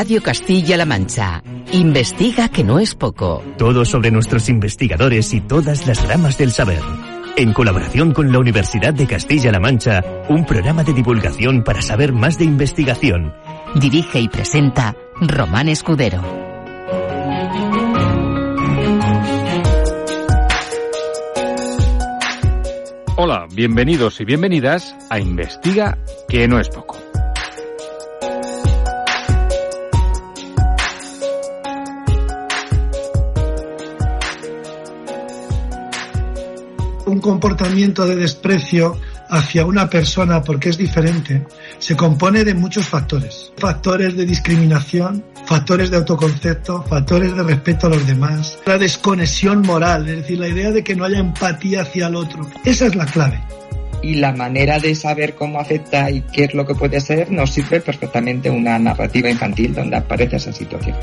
Radio Castilla-La Mancha. Investiga que no es poco. Todo sobre nuestros investigadores y todas las ramas del saber. En colaboración con la Universidad de Castilla-La Mancha, un programa de divulgación para saber más de investigación. Dirige y presenta Román Escudero. Hola, bienvenidos y bienvenidas a Investiga que no es poco. un comportamiento de desprecio hacia una persona porque es diferente se compone de muchos factores. Factores de discriminación, factores de autoconcepto, factores de respeto a los demás, la desconexión moral, es decir, la idea de que no haya empatía hacia el otro. Esa es la clave. Y la manera de saber cómo afecta y qué es lo que puede ser nos sirve perfectamente una narrativa infantil donde aparece esa situación.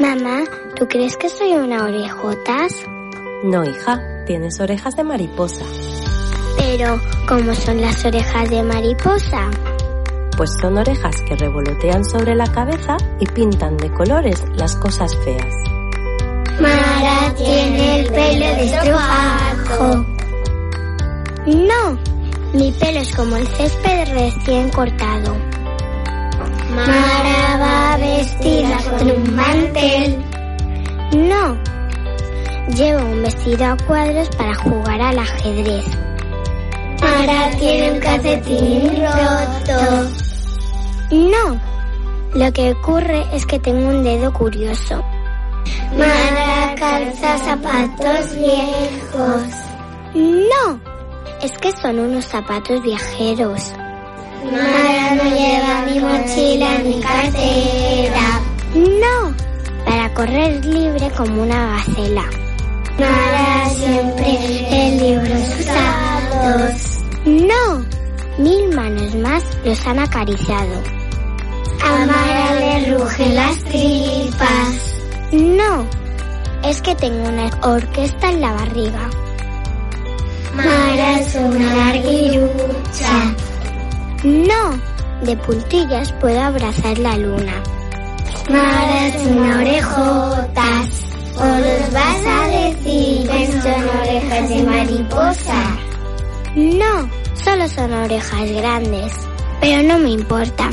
Mamá, ¿tú crees que soy una orejotas? No, hija, tienes orejas de mariposa. Pero, ¿cómo son las orejas de mariposa? Pues son orejas que revolotean sobre la cabeza y pintan de colores las cosas feas. Mara tiene el pelo de estropajo. No, mi pelo es como el césped recién cortado. Mara va vestida con un mantel. No, llevo un vestido a cuadros para jugar al ajedrez. Mara tiene un calcetín roto. No, lo que ocurre es que tengo un dedo curioso. Mara calza zapatos viejos. No, es que son unos zapatos viajeros. Mara no lleva ni mochila ni cartera. No, para correr libre como una gacela. Mara siempre en libros usados. No, mil manos más los han acariciado. A Mara le rugen las tripas. No, es que tengo una orquesta en la barriga. Mara es una larguirucha. No, de puntillas puedo abrazar la luna. Una orejotas. O los vas a decir que son orejas de mariposa. No, solo son orejas grandes. Pero no me importa.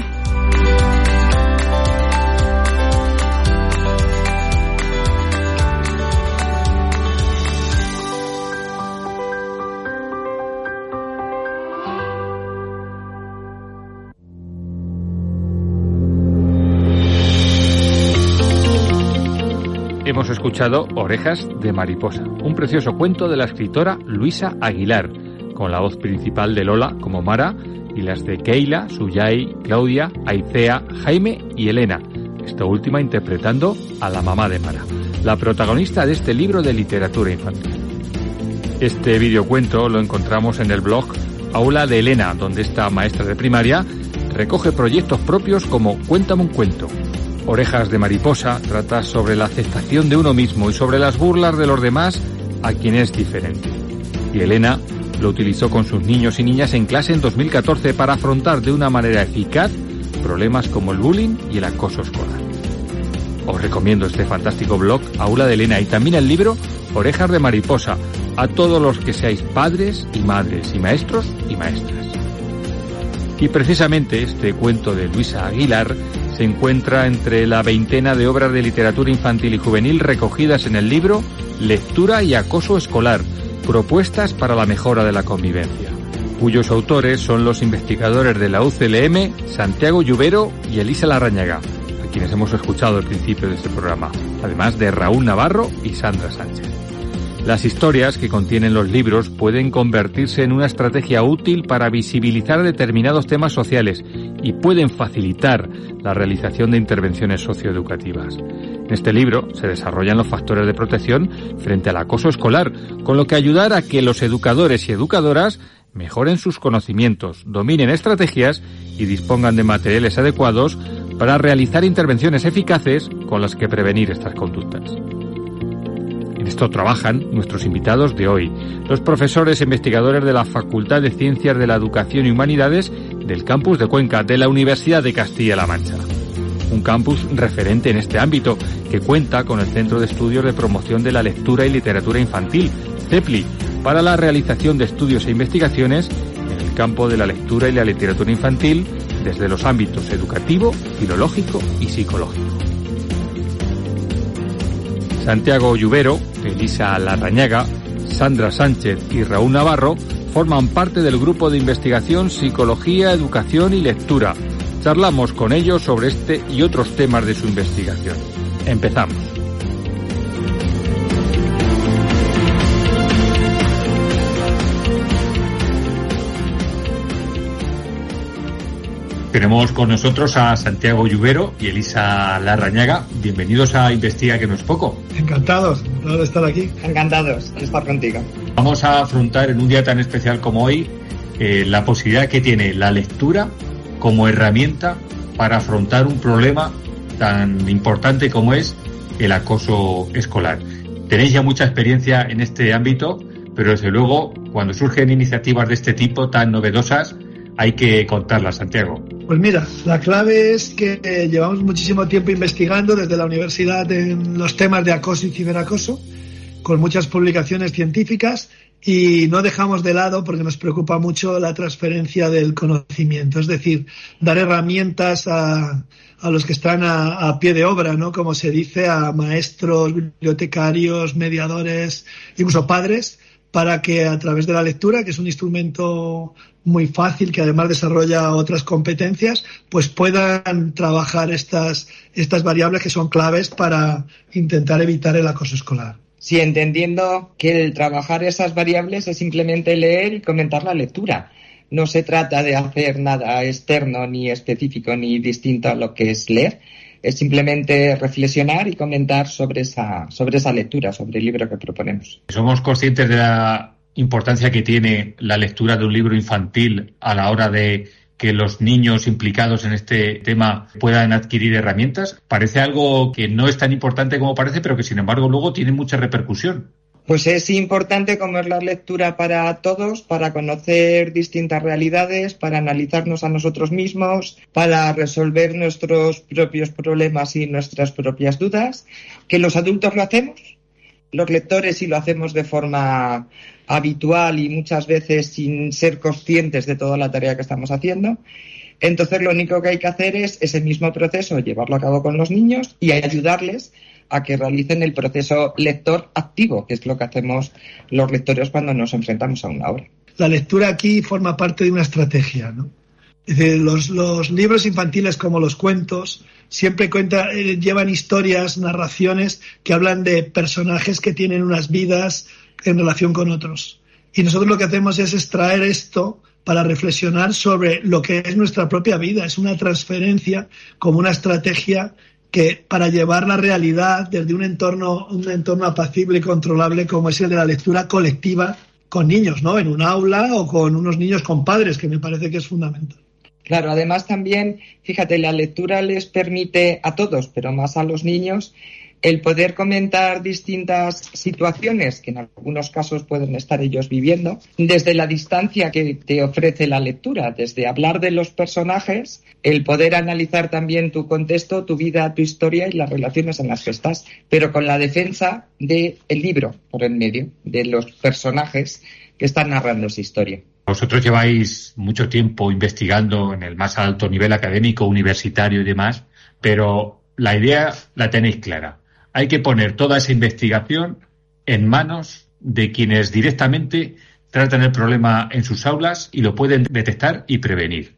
Hemos escuchado Orejas de Mariposa, un precioso cuento de la escritora Luisa Aguilar, con la voz principal de Lola como Mara y las de Keila, Suyai, Claudia, Aicea, Jaime y Elena, esta última interpretando a la mamá de Mara, la protagonista de este libro de literatura infantil. Este videocuento lo encontramos en el blog Aula de Elena, donde esta maestra de primaria recoge proyectos propios como Cuéntame un cuento, Orejas de Mariposa trata sobre la aceptación de uno mismo y sobre las burlas de los demás a quien es diferente. Y Elena lo utilizó con sus niños y niñas en clase en 2014 para afrontar de una manera eficaz problemas como el bullying y el acoso escolar. Os recomiendo este fantástico blog Aula de Elena y también el libro Orejas de Mariposa a todos los que seáis padres y madres y maestros y maestras. Y precisamente este cuento de Luisa Aguilar se encuentra entre la veintena de obras de literatura infantil y juvenil recogidas en el libro Lectura y Acoso Escolar, Propuestas para la mejora de la convivencia, cuyos autores son los investigadores de la UCLM, Santiago Lluvero y Elisa Larrañaga, a quienes hemos escuchado al principio de este programa, además de Raúl Navarro y Sandra Sánchez. Las historias que contienen los libros pueden convertirse en una estrategia útil para visibilizar determinados temas sociales y pueden facilitar la realización de intervenciones socioeducativas. En este libro se desarrollan los factores de protección frente al acoso escolar, con lo que ayudar a que los educadores y educadoras mejoren sus conocimientos, dominen estrategias y dispongan de materiales adecuados para realizar intervenciones eficaces con las que prevenir estas conductas. Esto trabajan nuestros invitados de hoy, los profesores e investigadores de la Facultad de Ciencias de la Educación y Humanidades del campus de Cuenca de la Universidad de Castilla-La Mancha. Un campus referente en este ámbito que cuenta con el Centro de Estudios de Promoción de la Lectura y Literatura Infantil, CEPLI, para la realización de estudios e investigaciones en el campo de la lectura y la literatura infantil desde los ámbitos educativo, filológico y psicológico. Santiago Lluvero, Elisa Larrañaga, Sandra Sánchez y Raúl Navarro forman parte del grupo de investigación Psicología, Educación y Lectura. Charlamos con ellos sobre este y otros temas de su investigación. Empezamos. Tenemos con nosotros a Santiago Lluvero y Elisa Larrañaga. Bienvenidos a Investiga que no es poco. Encantados, de estar aquí. Encantados de estar contigo. Vamos a afrontar en un día tan especial como hoy eh, la posibilidad que tiene la lectura como herramienta para afrontar un problema tan importante como es el acoso escolar. Tenéis ya mucha experiencia en este ámbito, pero desde luego cuando surgen iniciativas de este tipo tan novedosas, hay que contarlas, Santiago. Pues mira, la clave es que llevamos muchísimo tiempo investigando desde la universidad en los temas de acoso y ciberacoso, con muchas publicaciones científicas y no dejamos de lado porque nos preocupa mucho la transferencia del conocimiento, es decir, dar herramientas a, a los que están a, a, pie de obra, ¿no? Como se dice, a maestros, bibliotecarios, mediadores, incluso padres, para que a través de la lectura, que es un instrumento muy fácil, que además desarrolla otras competencias, pues puedan trabajar estas, estas variables que son claves para intentar evitar el acoso escolar. Sí, entendiendo que el trabajar esas variables es simplemente leer y comentar la lectura. No se trata de hacer nada externo, ni específico, ni distinto a lo que es leer. Es simplemente reflexionar y comentar sobre esa, sobre esa lectura, sobre el libro que proponemos. Somos conscientes de la importancia que tiene la lectura de un libro infantil a la hora de que los niños implicados en este tema puedan adquirir herramientas? Parece algo que no es tan importante como parece, pero que sin embargo luego tiene mucha repercusión. Pues es importante como es la lectura para todos, para conocer distintas realidades, para analizarnos a nosotros mismos, para resolver nuestros propios problemas y nuestras propias dudas, que los adultos lo hacemos, los lectores sí lo hacemos de forma habitual y muchas veces sin ser conscientes de toda la tarea que estamos haciendo. Entonces lo único que hay que hacer es ese mismo proceso, llevarlo a cabo con los niños y ayudarles a que realicen el proceso lector activo, que es lo que hacemos los lectores cuando nos enfrentamos a una obra. La lectura aquí forma parte de una estrategia, ¿no? Los libros infantiles como los cuentos siempre cuenta, eh, llevan historias, narraciones que hablan de personajes que tienen unas vidas en relación con otros. Y nosotros lo que hacemos es extraer esto para reflexionar sobre lo que es nuestra propia vida. Es una transferencia como una estrategia que para llevar la realidad desde un entorno, un entorno apacible y controlable como es el de la lectura colectiva con niños, ¿no? En un aula o con unos niños con padres, que me parece que es fundamental. Claro, además también, fíjate, la lectura les permite a todos, pero más a los niños, el poder comentar distintas situaciones que en algunos casos pueden estar ellos viviendo desde la distancia que te ofrece la lectura, desde hablar de los personajes, el poder analizar también tu contexto, tu vida, tu historia y las relaciones en las que estás, pero con la defensa del libro por el medio, de los personajes que están narrando esa historia. Vosotros lleváis mucho tiempo investigando en el más alto nivel académico, universitario y demás, pero la idea la tenéis clara hay que poner toda esa investigación en manos de quienes directamente tratan el problema en sus aulas y lo pueden detectar y prevenir.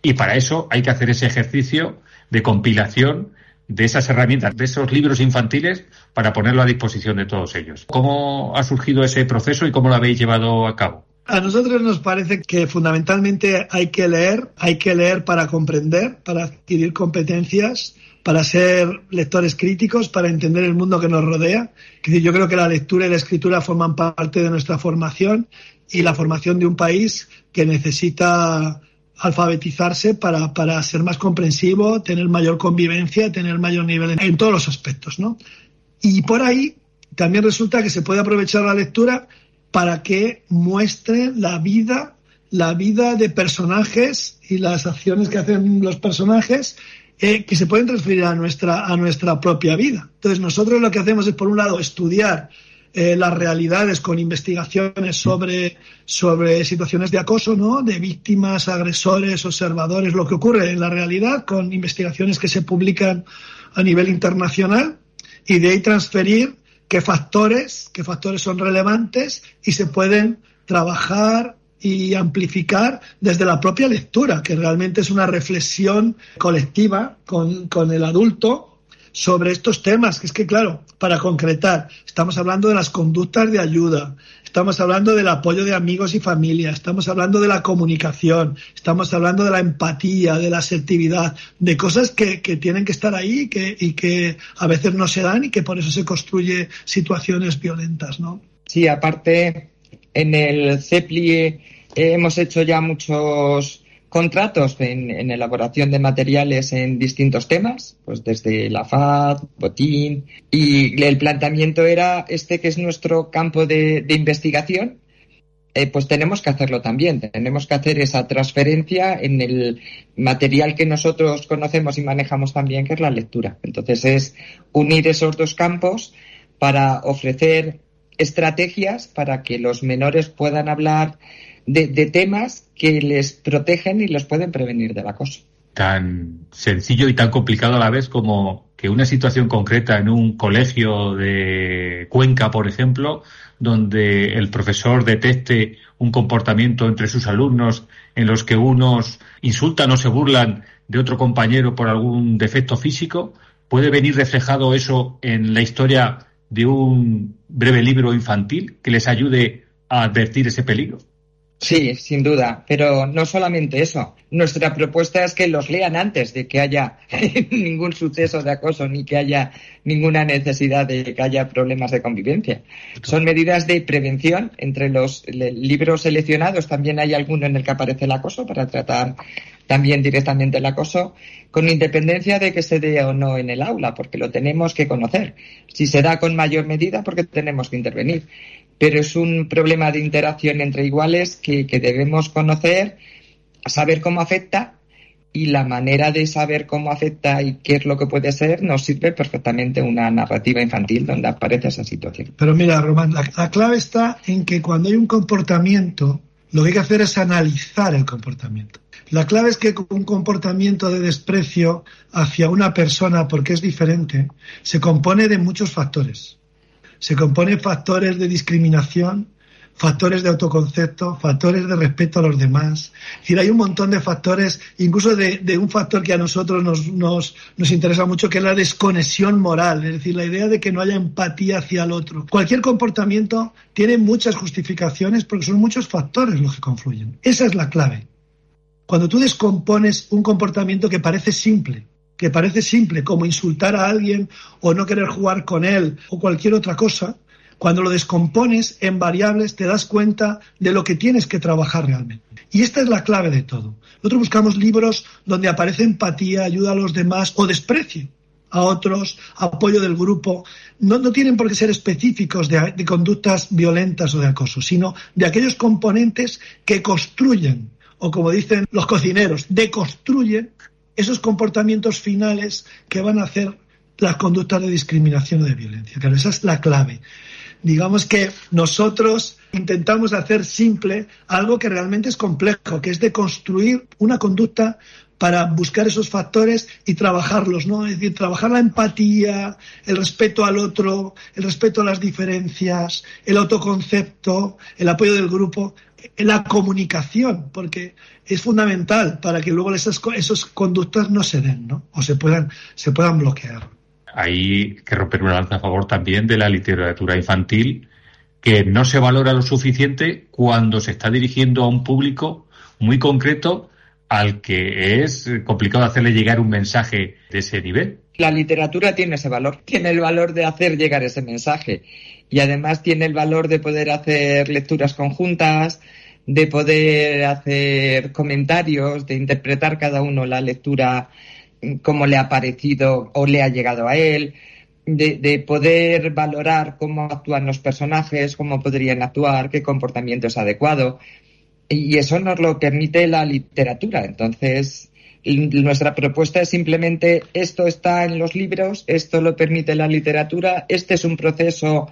Y para eso hay que hacer ese ejercicio de compilación de esas herramientas, de esos libros infantiles, para ponerlo a disposición de todos ellos. ¿Cómo ha surgido ese proceso y cómo lo habéis llevado a cabo? A nosotros nos parece que fundamentalmente hay que leer, hay que leer para comprender, para adquirir competencias, para ser lectores críticos, para entender el mundo que nos rodea. Yo creo que la lectura y la escritura forman parte de nuestra formación y la formación de un país que necesita alfabetizarse para, para ser más comprensivo, tener mayor convivencia, tener mayor nivel en, todos los aspectos, ¿no? Y por ahí también resulta que se puede aprovechar la lectura para que muestre la vida, la vida de personajes y las acciones que hacen los personajes eh, que se pueden transferir a nuestra, a nuestra propia vida. Entonces nosotros lo que hacemos es, por un lado, estudiar eh, las realidades con investigaciones sobre, sobre situaciones de acoso, ¿no? De víctimas, agresores, observadores, lo que ocurre en la realidad con investigaciones que se publican a nivel internacional y de ahí transferir qué factores, qué factores son relevantes y se pueden trabajar y amplificar desde la propia lectura, que realmente es una reflexión colectiva con, con el adulto sobre estos temas, que es que, claro, para concretar, estamos hablando de las conductas de ayuda, estamos hablando del apoyo de amigos y familia, estamos hablando de la comunicación, estamos hablando de la empatía, de la asertividad, de cosas que, que tienen que estar ahí y que, y que a veces no se dan y que por eso se construye situaciones violentas, ¿no? Sí, aparte, en el CEPLI hemos hecho ya muchos contratos en, elaboración de materiales en distintos temas, pues desde la FAD, Botín, y el planteamiento era este que es nuestro campo de, investigación, eh, pues tenemos que hacerlo también, tenemos que hacer esa transferencia en el material que nosotros conocemos y manejamos también, que es la lectura. Entonces es unir esos dos campos para ofrecer estrategias para que los menores puedan hablar de, temas que les protegen y les pueden prevenir del acoso. Tan sencillo y tan complicado a la vez como que una situación concreta en un colegio de Cuenca, por ejemplo, donde el profesor detecte un comportamiento entre sus alumnos en los que unos insultan o se burlan de otro compañero por algún defecto físico, puede venir reflejado eso en la historia de un breve libro infantil que les ayude a advertir ese peligro. Sí, sin duda, pero no solamente eso. Nuestra propuesta es que los lean antes de que haya ningún suceso de acoso ni que haya ninguna necesidad de que haya problemas de convivencia. Son medidas de prevención. Entre los libros seleccionados también hay alguno en el que aparece el acoso para tratar también directamente el acoso, con independencia de que se dé o no en el aula, porque lo tenemos que conocer. Si se da con mayor medida, porque tenemos que intervenir pero es un problema de interacción entre iguales que, debemos conocer, saber cómo afecta y la manera de saber cómo afecta y qué es lo que puede ser nos sirve perfectamente una narrativa infantil donde aparece esa situación. Pero mira, Román, la, clave está en que cuando hay un comportamiento, lo que hay que hacer es analizar el comportamiento. La clave es que un comportamiento de desprecio hacia una persona, porque es diferente, se compone de muchos factores se compone factores de discriminación, factores de autoconcepto, factores de respeto a los demás. Es decir, hay un montón de factores, incluso de, un factor que a nosotros nos, nos, nos, interesa mucho, que es la desconexión moral, es decir, la idea de que no haya empatía hacia el otro. Cualquier comportamiento tiene muchas justificaciones porque son muchos factores los que confluyen. Esa es la clave. Cuando tú descompones un comportamiento que parece simple, que parece simple, como insultar a alguien o no querer jugar con él o cualquier otra cosa, cuando lo descompones en variables te das cuenta de lo que tienes que trabajar realmente. Y esta es la clave de todo. Nosotros buscamos libros donde aparece empatía, ayuda a los demás o desprecio a otros, apoyo del grupo. No, no tienen por qué ser específicos de, de conductas violentas o de acoso, sino de aquellos componentes que construyen, o como dicen los cocineros, deconstruyen esos comportamientos finales que van a hacer las conductas de discriminación o de violencia. Claro, esa es la clave. Digamos que nosotros intentamos hacer simple algo que realmente es complejo, que es de construir una conducta para buscar esos factores y trabajarlos, ¿no? Es decir, trabajar la empatía, el respeto al otro, el respeto a las diferencias, el autoconcepto, el apoyo del grupo, la comunicación, porque es fundamental para que luego esas, esas conductas no se den, ¿no? O se puedan, se puedan bloquear. Hay que romper una lanza a favor también de la literatura infantil, que no se valora lo suficiente cuando se está dirigiendo a un público muy concreto al que es complicado hacerle llegar un mensaje de ese nivel. La literatura tiene ese valor, tiene el valor de hacer llegar ese mensaje y además tiene el valor de poder hacer lecturas conjuntas, de poder hacer comentarios, de interpretar cada uno la lectura como le ha parecido o le ha llegado a él, de, de, poder valorar cómo actúan los personajes, cómo podrían actuar, qué comportamiento es adecuado. Y eso nos lo permite la literatura. Entonces, nuestra propuesta es simplemente esto está en los libros, esto lo permite la literatura, este es un proceso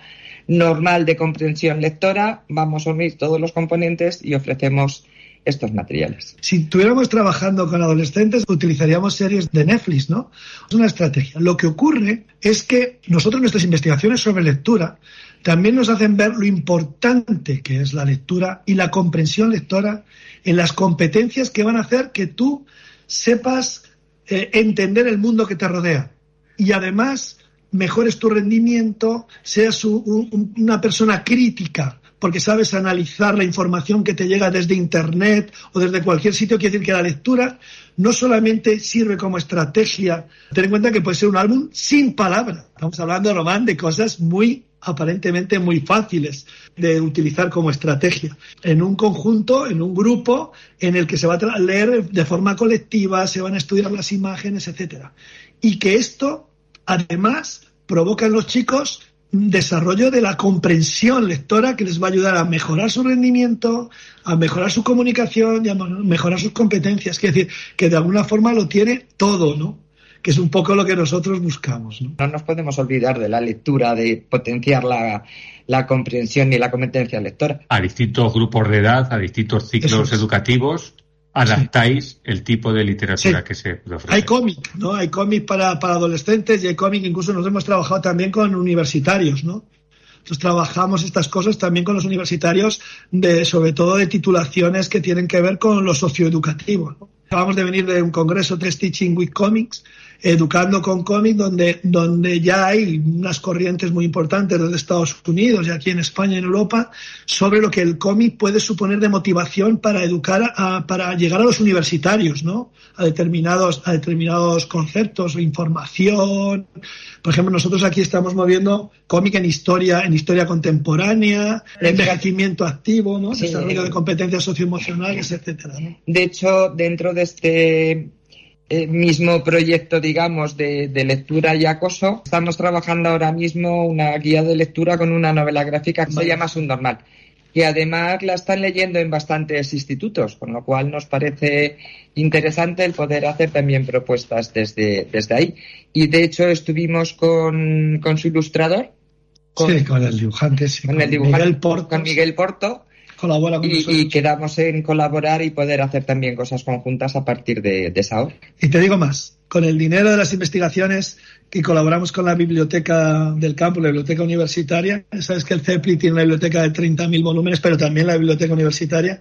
normal de comprensión lectora, vamos a unir todos los componentes y ofrecemos estos materiales. Si estuviéramos trabajando con adolescentes, utilizaríamos series de Netflix, ¿no? Es una estrategia. Lo que ocurre es que nosotros nuestras investigaciones sobre lectura también nos hacen ver lo importante que es la lectura y la comprensión lectora en las competencias que van a hacer que tú sepas eh, entender el mundo que te rodea. Y además mejores tu rendimiento, seas una persona crítica porque sabes analizar la información que te llega desde Internet o desde cualquier sitio. Quiere decir que la lectura no solamente sirve como estrategia, ten en cuenta que puede ser un álbum sin palabra. Estamos hablando, Román, de cosas muy aparentemente muy fáciles de utilizar como estrategia. En un conjunto, en un grupo, en el que se va a leer de forma colectiva, se van a estudiar las imágenes, etcétera. Y que esto, además, provoca en los chicos desarrollo de la comprensión lectora que les va a ayudar a mejorar su rendimiento, a mejorar su comunicación y a mejorar sus competencias. Es decir, que de alguna forma lo tiene todo, ¿no? Que es un poco lo que nosotros buscamos. No, no nos podemos olvidar de la lectura, de potenciar la, la comprensión y la competencia lectora. A distintos grupos de edad, a distintos ciclos educativos, adaptáis el tipo de literatura que se ofrece. Hay cómic, ¿no? Hay cómic para, para adolescentes y hay cómic, incluso nos hemos trabajado también con universitarios, ¿no? Entonces trabajamos estas cosas también con los universitarios, de, sobre todo de titulaciones que tienen que ver con lo socioeducativo. ¿no? Acabamos de venir de un congreso Test Teaching with Comics, Educando con Cómics, donde, donde ya hay unas corrientes muy importantes desde Estados Unidos y aquí en España y en Europa sobre lo que el cómic puede suponer de motivación para educar, a, para llegar a los universitarios, ¿no? A determinados, a determinados conceptos o información. Por ejemplo, nosotros aquí estamos moviendo cómic en historia, en historia contemporánea, envejecimiento activo, ¿no? Desarrollo de competencias socioemocionales, etcétera. De hecho, dentro de este eh, mismo proyecto, digamos, de, lectura y acoso, estamos trabajando ahora mismo una guía de lectura con una novela gráfica que se llama Subnormal, que además la están leyendo en bastantes institutos, con lo cual nos parece interesante el poder hacer también propuestas desde, desde ahí. Y de hecho estuvimos con, con su ilustrador. sí, con el dibujante, sí, con, el dibujante, Miguel Porto. Con Miguel Porto y, quedamos en colaborar y poder hacer también cosas conjuntas a partir de, de esa hora. Y te digo más, con el dinero de las investigaciones que colaboramos con la biblioteca del campo, la biblioteca universitaria. Sabes que el CEPLI tiene una biblioteca de 30.000 volúmenes, pero también la biblioteca universitaria.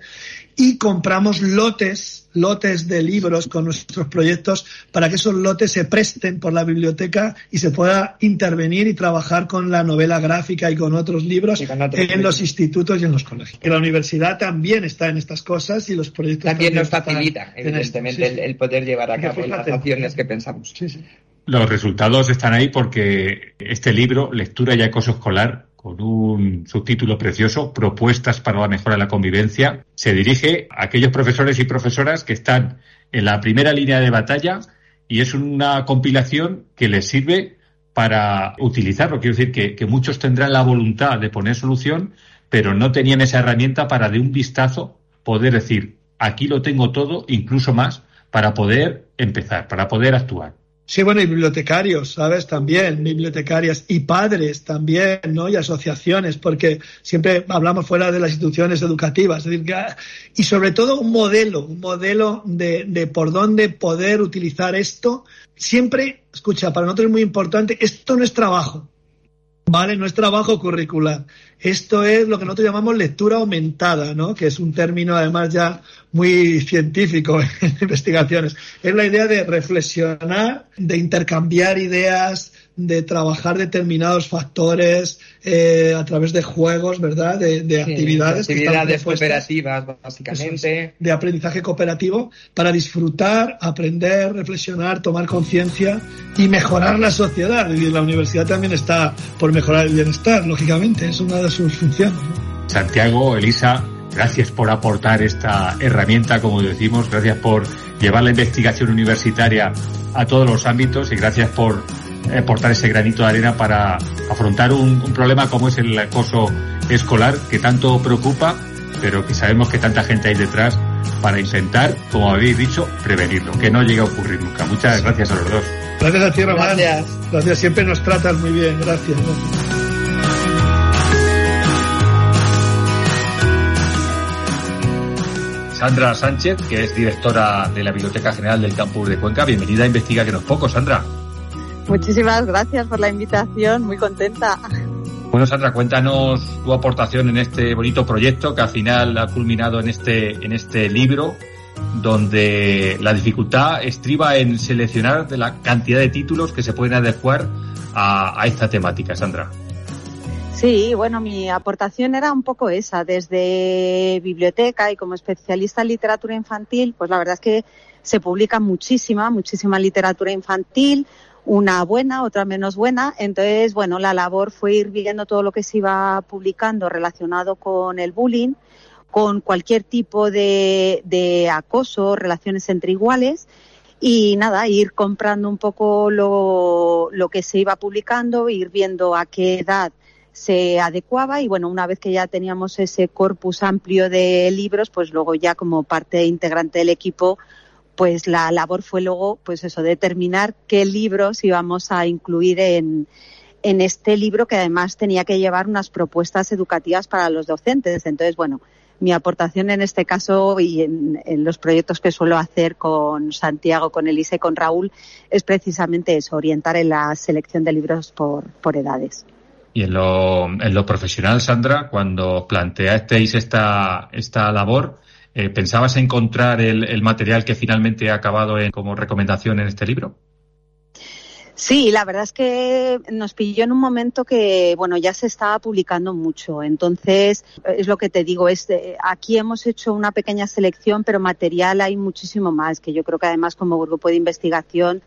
Y compramos lotes, lotes de libros con nuestros proyectos para que esos lotes se presten por la biblioteca y se pueda intervenir y trabajar con la novela gráfica y con otros libros en los institutos y en los colegios. Que la universidad también está en estas cosas y los proyectos también, nos facilita, evidentemente, el, poder llevar a cabo las acciones que pensamos. Sí, sí. Los resultados están ahí porque este libro, Lectura y Acoso Escolar, con un subtítulo precioso, Propuestas para la mejora de la convivencia, se dirige a aquellos profesores y profesoras que están en la primera línea de batalla y es una compilación que les sirve para utilizarlo. Quiero decir que, que muchos tendrán la voluntad de poner solución, pero no tenían esa herramienta para de un vistazo poder decir, aquí lo tengo todo, incluso más, para poder empezar, para poder actuar. Sí, bueno, y bibliotecarios, ¿sabes? También, bibliotecarias y padres también, ¿no? Y asociaciones, porque siempre hablamos fuera de las instituciones educativas. Es decir, y sobre todo un modelo, un modelo de, de por dónde poder utilizar esto. Siempre, escucha, para nosotros es muy importante, esto no es trabajo, ¿vale? No es trabajo curricular. Esto es lo que nosotros llamamos lectura aumentada, ¿no? Que es un término además ya muy científico en investigaciones. Es la idea de reflexionar, de intercambiar ideas, de trabajar determinados factores eh, a través de juegos, ¿verdad? De, de actividades. actividades cooperativas, básicamente. De aprendizaje cooperativo para disfrutar, aprender, reflexionar, tomar conciencia y mejorar la sociedad. Y la universidad también está por mejorar el bienestar, lógicamente, es una de sus funciones. Santiago, Elisa, gracias por aportar esta herramienta, como decimos, gracias por llevar la investigación universitaria a todos los ámbitos y gracias por aportar ese granito de arena para afrontar un, un, problema como es el acoso escolar que tanto preocupa, pero que sabemos que tanta gente hay detrás para intentar, como habéis dicho, prevenirlo, que no llegue a ocurrir nunca. Muchas gracias a los dos. Gracias a ti, Román. Gracias. Gracias. Siempre nos tratas muy bien. Gracias. Sandra Sánchez, que es directora de la Biblioteca General del Campus de Cuenca. Bienvenida a Investiga que no es poco, Sandra. Muchísimas gracias por la invitación, muy contenta. Bueno, Sandra, cuéntanos tu aportación en este bonito proyecto que al final ha culminado en este, en este libro, donde la dificultad estriba en seleccionar de la cantidad de títulos que se pueden adecuar a, a esta temática, Sandra. Sí, bueno, mi aportación era un poco esa. Desde biblioteca y como especialista en literatura infantil, pues la verdad es que se publica muchísima, muchísima literatura infantil, una buena, otra menos buena. Entonces, bueno, la labor fue ir viendo todo lo que se iba publicando relacionado con el bullying, con cualquier tipo de, de acoso, relaciones entre iguales. Y nada, ir comprando un poco lo, lo que se iba publicando, ir viendo a qué edad se adecuaba y bueno, una vez que ya teníamos ese corpus amplio de libros, pues luego ya como parte integrante del equipo pues la labor fue luego, pues eso, determinar qué libros íbamos a incluir en, en este libro que además tenía que llevar unas propuestas educativas para los docentes. Entonces, bueno, mi aportación en este caso y en, en, los proyectos que suelo hacer con Santiago, con Elise con Raúl es precisamente eso, orientar en la selección de libros por, por edades. Y en lo, en lo profesional, Sandra, cuando planteasteis esta, esta labor, eh, ¿Pensabas encontrar el, material que finalmente ha acabado en, como recomendación en este libro? Sí, la verdad es que nos pilló en un momento que, bueno, ya se estaba publicando mucho. Entonces, es lo que te digo, es de, aquí hemos hecho una pequeña selección, pero material hay muchísimo más, que yo creo que además como grupo de investigación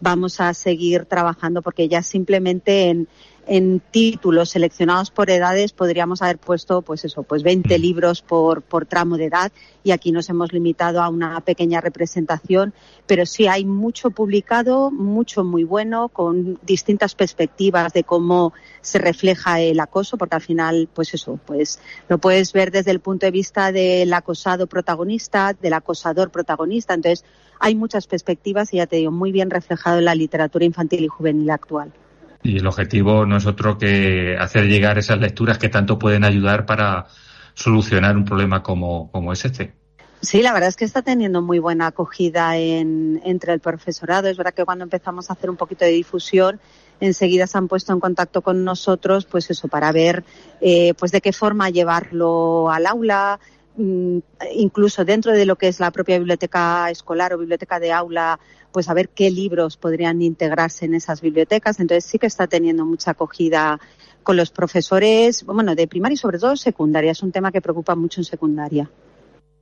vamos a seguir trabajando porque ya simplemente en, en títulos seleccionados por edades podríamos haber puesto, pues eso, pues 20 mm. libros por, por tramo de edad y aquí nos hemos limitado a una pequeña representación, pero sí hay mucho publicado, mucho muy bueno, con distintas perspectivas de cómo se refleja el acoso, porque al final, pues eso, pues lo puedes ver desde el punto de vista del acosado protagonista, del acosador protagonista, entonces hay muchas perspectivas y ya te digo, muy bien reflejado en la literatura infantil y juvenil actual. Y el objetivo no es otro que hacer llegar esas lecturas que tanto pueden ayudar para solucionar un problema como, como es este. Sí, la verdad es que está teniendo muy buena acogida en, entre el profesorado. Es verdad que cuando empezamos a hacer un poquito de difusión, enseguida se han puesto en contacto con nosotros, pues eso, para ver, eh, pues de qué forma llevarlo al aula, mm, incluso dentro de lo que es la propia biblioteca escolar o biblioteca de aula, pues a ver qué libros podrían integrarse en esas bibliotecas. Entonces sí que está teniendo mucha acogida con los profesores, bueno, de primaria y sobre todo secundaria. Es un tema que preocupa mucho en secundaria.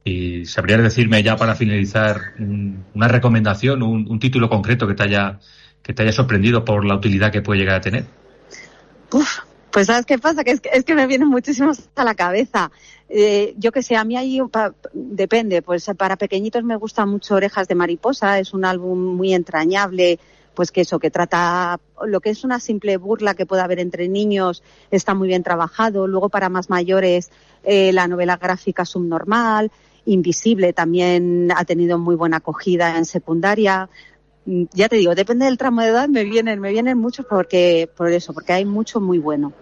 ¿Y sabrías decirme ya para finalizar una recomendación, un, un título concreto que te haya que te haya sorprendido por la utilidad que puede llegar a tener? Uf, pues sabes qué pasa, que es, que es que me vienen muchísimos a la cabeza. Eh, yo que sé, a mí ahí pa, depende, pues para pequeñitos me gusta mucho Orejas de Mariposa, es un álbum muy entrañable, pues que eso, que trata lo que es una simple burla que puede haber entre niños, está muy bien trabajado. Luego para más mayores, eh, la novela gráfica subnormal, Invisible también ha tenido muy buena acogida en secundaria. mm, ya te digo, depende del tramo de edad, me vienen, me vienen muchos porque, por eso, porque hay mucho muy bueno.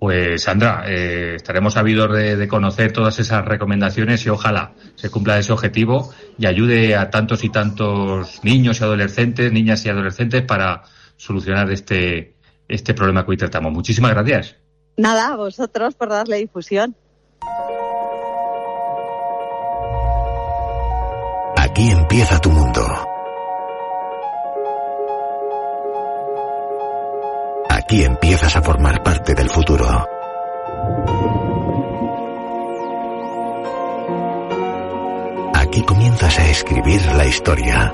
Pues Sandra, eh, estaremos sabidos de, conocer todas esas recomendaciones y ojalá se cumpla ese objetivo y ayude a tantos y tantos niños y adolescentes, niñas y adolescentes para solucionar este, este problema que hoy tratamos. Muchísimas gracias. Nada, a vosotros por darle difusión. Aquí empieza tu mundo. Aquí empiezas a formar parte del futuro. Aquí comienzas a escribir la historia.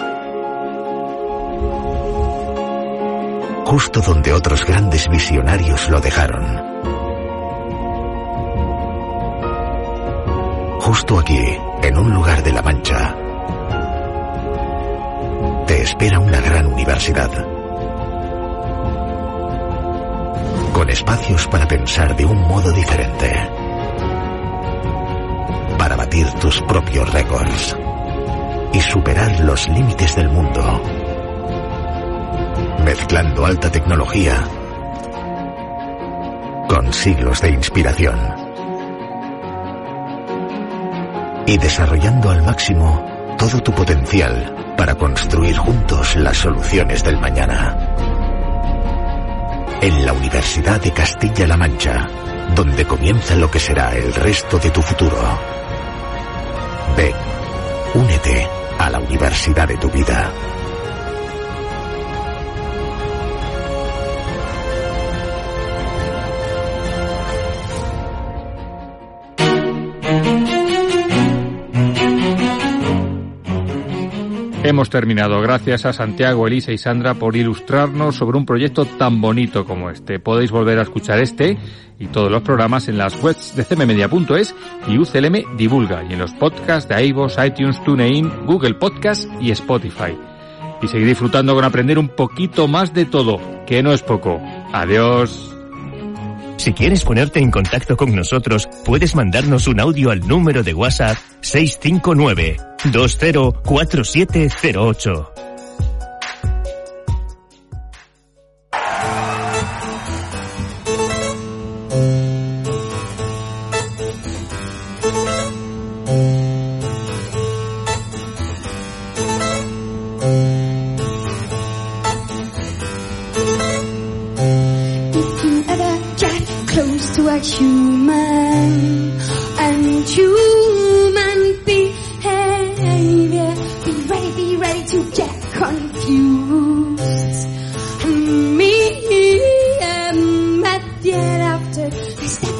Justo donde otros grandes visionarios lo dejaron. Justo aquí, en un lugar de La Mancha, te espera una gran universidad. Con espacios para pensar de un modo diferente. Para batir tus propios récords. Y superar los límites del mundo. Mezclando alta tecnología con siglos de inspiración. Y desarrollando al máximo todo tu potencial para construir juntos las soluciones del mañana. En la Universidad de Castilla-La Mancha, donde comienza lo que será el resto de tu futuro. Ven, únete a la universidad de tu vida. Hemos terminado. Gracias a Santiago, Elisa y Sandra por ilustrarnos sobre un proyecto tan bonito como este. Podéis volver a escuchar este y todos los programas en las webs de cmmedia.es y UCLM Divulga y en los podcasts de iVoox, iTunes, TuneIn, Google Podcast y Spotify. Y seguir disfrutando con aprender un poquito más de todo, que no es poco. Adiós. Si quieres ponerte en contacto con nosotros, puedes mandarnos un audio al número de WhatsApp 659 204708. thereafter. I step